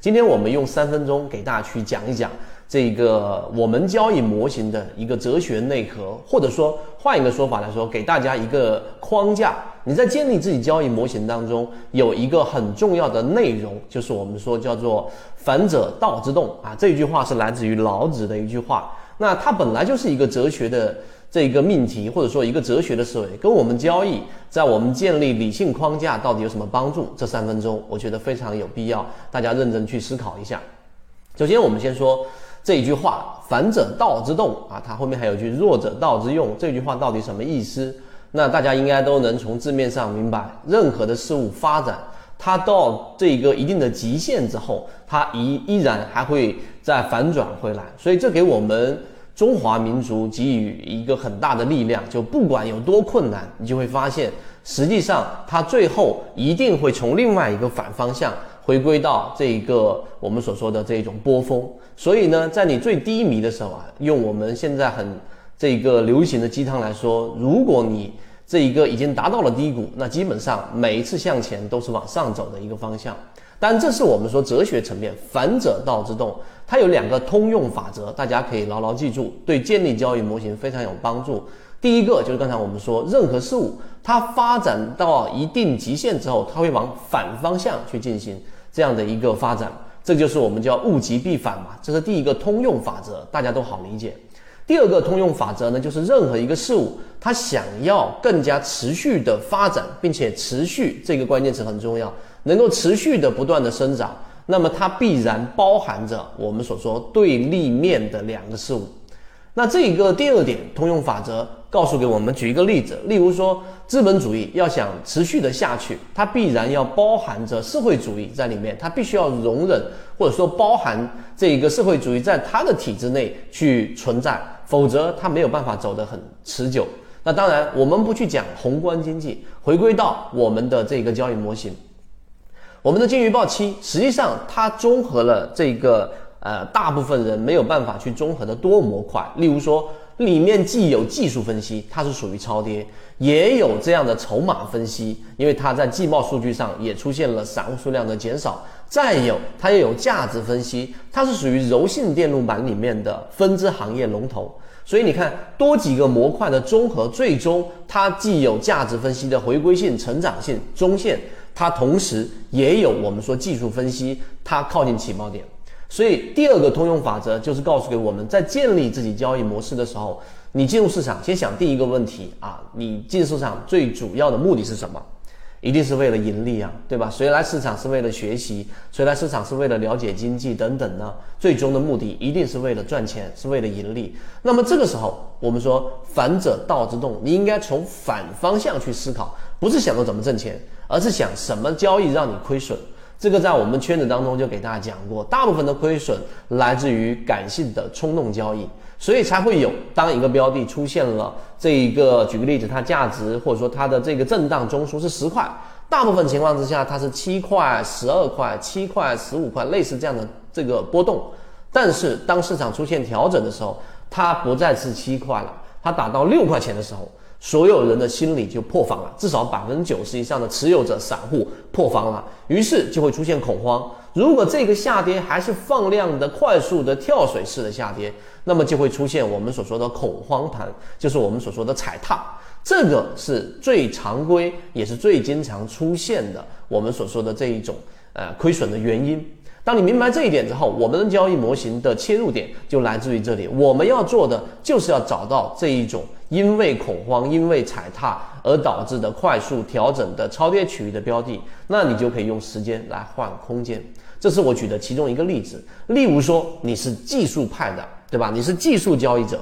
今天我们用三分钟给大家去讲一讲这个我们交易模型的一个哲学内核，或者说换一个说法来说，给大家一个框架。你在建立自己交易模型当中，有一个很重要的内容，就是我们说叫做“反者道之动”啊。这句话是来自于老子的一句话。那它本来就是一个哲学的这个命题，或者说一个哲学的思维，跟我们交易在我们建立理性框架到底有什么帮助？这三分钟，我觉得非常有必要，大家认真去思考一下。首先，我们先说这一句话“反者道之动”啊，它后面还有句“弱者道之用”，这句话到底什么意思？那大家应该都能从字面上明白，任何的事物发展，它到这一个一定的极限之后，它依依然还会再反转回来。所以这给我们中华民族给予一个很大的力量，就不管有多困难，你就会发现，实际上它最后一定会从另外一个反方向回归到这一个我们所说的这种波峰。所以呢，在你最低迷的时候啊，用我们现在很。这个流行的鸡汤来说，如果你这一个已经达到了低谷，那基本上每一次向前都是往上走的一个方向。但这是我们说哲学层面，反者道之动，它有两个通用法则，大家可以牢牢记住，对建立交易模型非常有帮助。第一个就是刚才我们说，任何事物它发展到一定极限之后，它会往反方向去进行这样的一个发展，这就是我们叫物极必反嘛，这是第一个通用法则，大家都好理解。第二个通用法则呢，就是任何一个事物，它想要更加持续的发展，并且持续这个关键词很重要，能够持续的不断的生长，那么它必然包含着我们所说对立面的两个事物。那这一个第二点通用法则告诉给我们，举一个例子，例如说资本主义要想持续的下去，它必然要包含着社会主义在里面，它必须要容忍或者说包含这一个社会主义在它的体制内去存在。否则，它没有办法走得很持久。那当然，我们不去讲宏观经济，回归到我们的这个交易模型，我们的金鱼报七，实际上它综合了这个呃大部分人没有办法去综合的多模块。例如说，里面既有技术分析，它是属于超跌，也有这样的筹码分析，因为它在季报数据上也出现了散户数量的减少。再有，它又有价值分析，它是属于柔性电路板里面的分支行业龙头。所以你看，多几个模块的综合，最终它既有价值分析的回归性、成长性、中线，它同时也有我们说技术分析，它靠近起爆点。所以第二个通用法则就是告诉给我们在建立自己交易模式的时候，你进入市场先想第一个问题啊，你进市场最主要的目的是什么？一定是为了盈利啊，对吧？谁来市场是为了学习？谁来市场是为了了解经济等等呢？最终的目的一定是为了赚钱，是为了盈利。那么这个时候，我们说反者道之动，你应该从反方向去思考，不是想着怎么挣钱，而是想什么交易让你亏损。这个在我们圈子当中就给大家讲过，大部分的亏损来自于感性的冲动交易。所以才会有，当一个标的出现了这一个，举个例子，它价值或者说它的这个震荡中枢是十块，大部分情况之下它是七块、十二块、七块、十五块，类似这样的这个波动。但是当市场出现调整的时候，它不再是七块了，它打到六块钱的时候。所有人的心理就破防了，至少百分之九十以上的持有者散户破防了，于是就会出现恐慌。如果这个下跌还是放量的、快速的跳水式的下跌，那么就会出现我们所说的恐慌盘，就是我们所说的踩踏。这个是最常规，也是最经常出现的我们所说的这一种呃亏损的原因。当你明白这一点之后，我们的交易模型的切入点就来自于这里。我们要做的就是要找到这一种因为恐慌、因为踩踏而导致的快速调整的超跌区域的标的，那你就可以用时间来换空间。这是我举的其中一个例子。例如说，你是技术派的，对吧？你是技术交易者，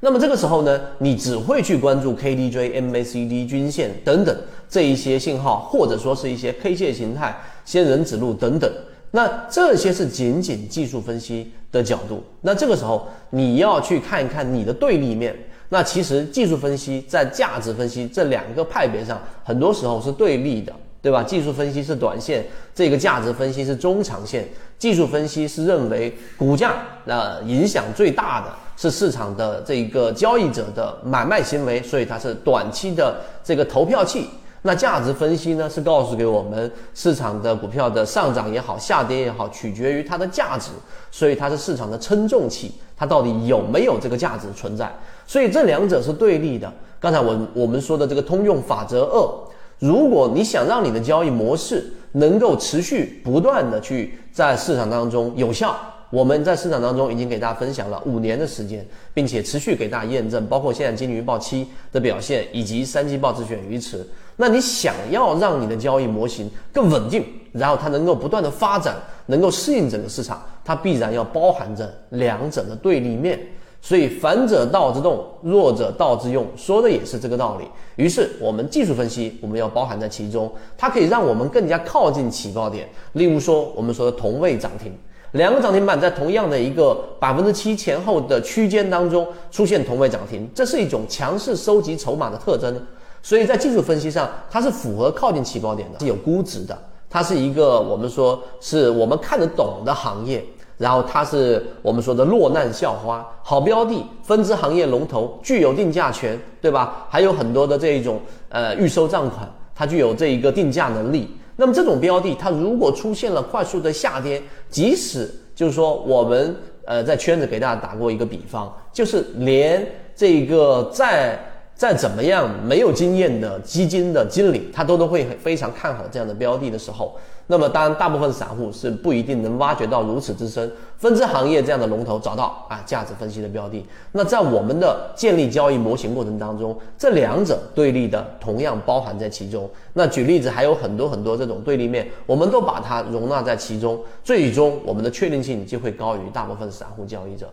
那么这个时候呢，你只会去关注 KDJ、MACD 均线等等这一些信号，或者说是一些 K 线形态。仙人指路等等，那这些是仅仅技术分析的角度。那这个时候你要去看一看你的对立面。那其实技术分析在价值分析这两个派别上，很多时候是对立的，对吧？技术分析是短线，这个价值分析是中长线。技术分析是认为股价呃影响最大的是市场的这个交易者的买卖行为，所以它是短期的这个投票器。那价值分析呢，是告诉给我们市场的股票的上涨也好，下跌也好，取决于它的价值，所以它是市场的称重器，它到底有没有这个价值存在？所以这两者是对立的。刚才我我们说的这个通用法则二，如果你想让你的交易模式能够持续不断的去在市场当中有效。我们在市场当中已经给大家分享了五年的时间，并且持续给大家验证，包括现在金鱼报七的表现，以及三季报自选鱼池。那你想要让你的交易模型更稳定，然后它能够不断的发展，能够适应整个市场，它必然要包含着两者的对立面。所以反者道之动，弱者道之用，说的也是这个道理。于是我们技术分析我们要包含在其中，它可以让我们更加靠近起爆点。例如说我们说的同位涨停。两个涨停板在同样的一个百分之七前后的区间当中出现同位涨停，这是一种强势收集筹码的特征。所以在技术分析上，它是符合靠近起爆点的，是有估值的。它是一个我们说是我们看得懂的行业，然后它是我们说的落难校花，好标的，分支行业龙头，具有定价权，对吧？还有很多的这一种呃预收账款，它具有这一个定价能力。那么这种标的，它如果出现了快速的下跌，即使就是说我们呃在圈子给大家打过一个比方，就是连这个在。再怎么样没有经验的基金的经理，他都都会非常看好这样的标的的时候，那么当然大部分散户是不一定能挖掘到如此之深。分支行业这样的龙头找到啊价值分析的标的，那在我们的建立交易模型过程当中，这两者对立的同样包含在其中。那举例子还有很多很多这种对立面，我们都把它容纳在其中，最终我们的确定性就会高于大部分散户交易者。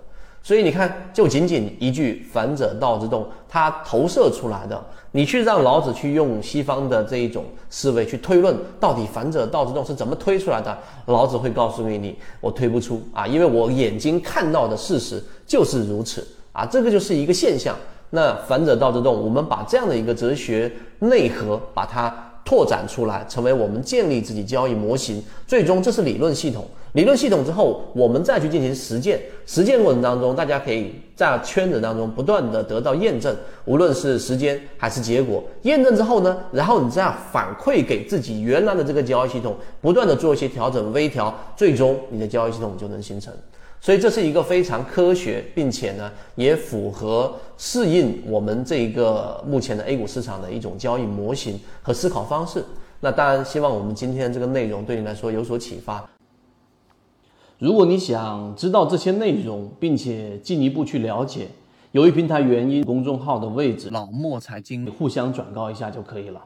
所以你看，就仅仅一句“反者道之动”，它投射出来的，你去让老子去用西方的这一种思维去推论，到底“反者道之动”是怎么推出来的？老子会告诉给你，我推不出啊，因为我眼睛看到的事实就是如此啊，这个就是一个现象。那“反者道之动”，我们把这样的一个哲学内核，把它拓展出来，成为我们建立自己交易模型，最终这是理论系统。理论系统之后，我们再去进行实践。实践过程当中，大家可以在圈子当中不断的得到验证，无论是时间还是结果。验证之后呢，然后你再反馈给自己原来的这个交易系统，不断的做一些调整、微调，最终你的交易系统就能形成。所以这是一个非常科学，并且呢也符合适应我们这一个目前的 A 股市场的一种交易模型和思考方式。那当然，希望我们今天这个内容对你来说有所启发。如果你想知道这些内容，并且进一步去了解，由于平台原因，公众号的位置老莫财经互相转告一下就可以了。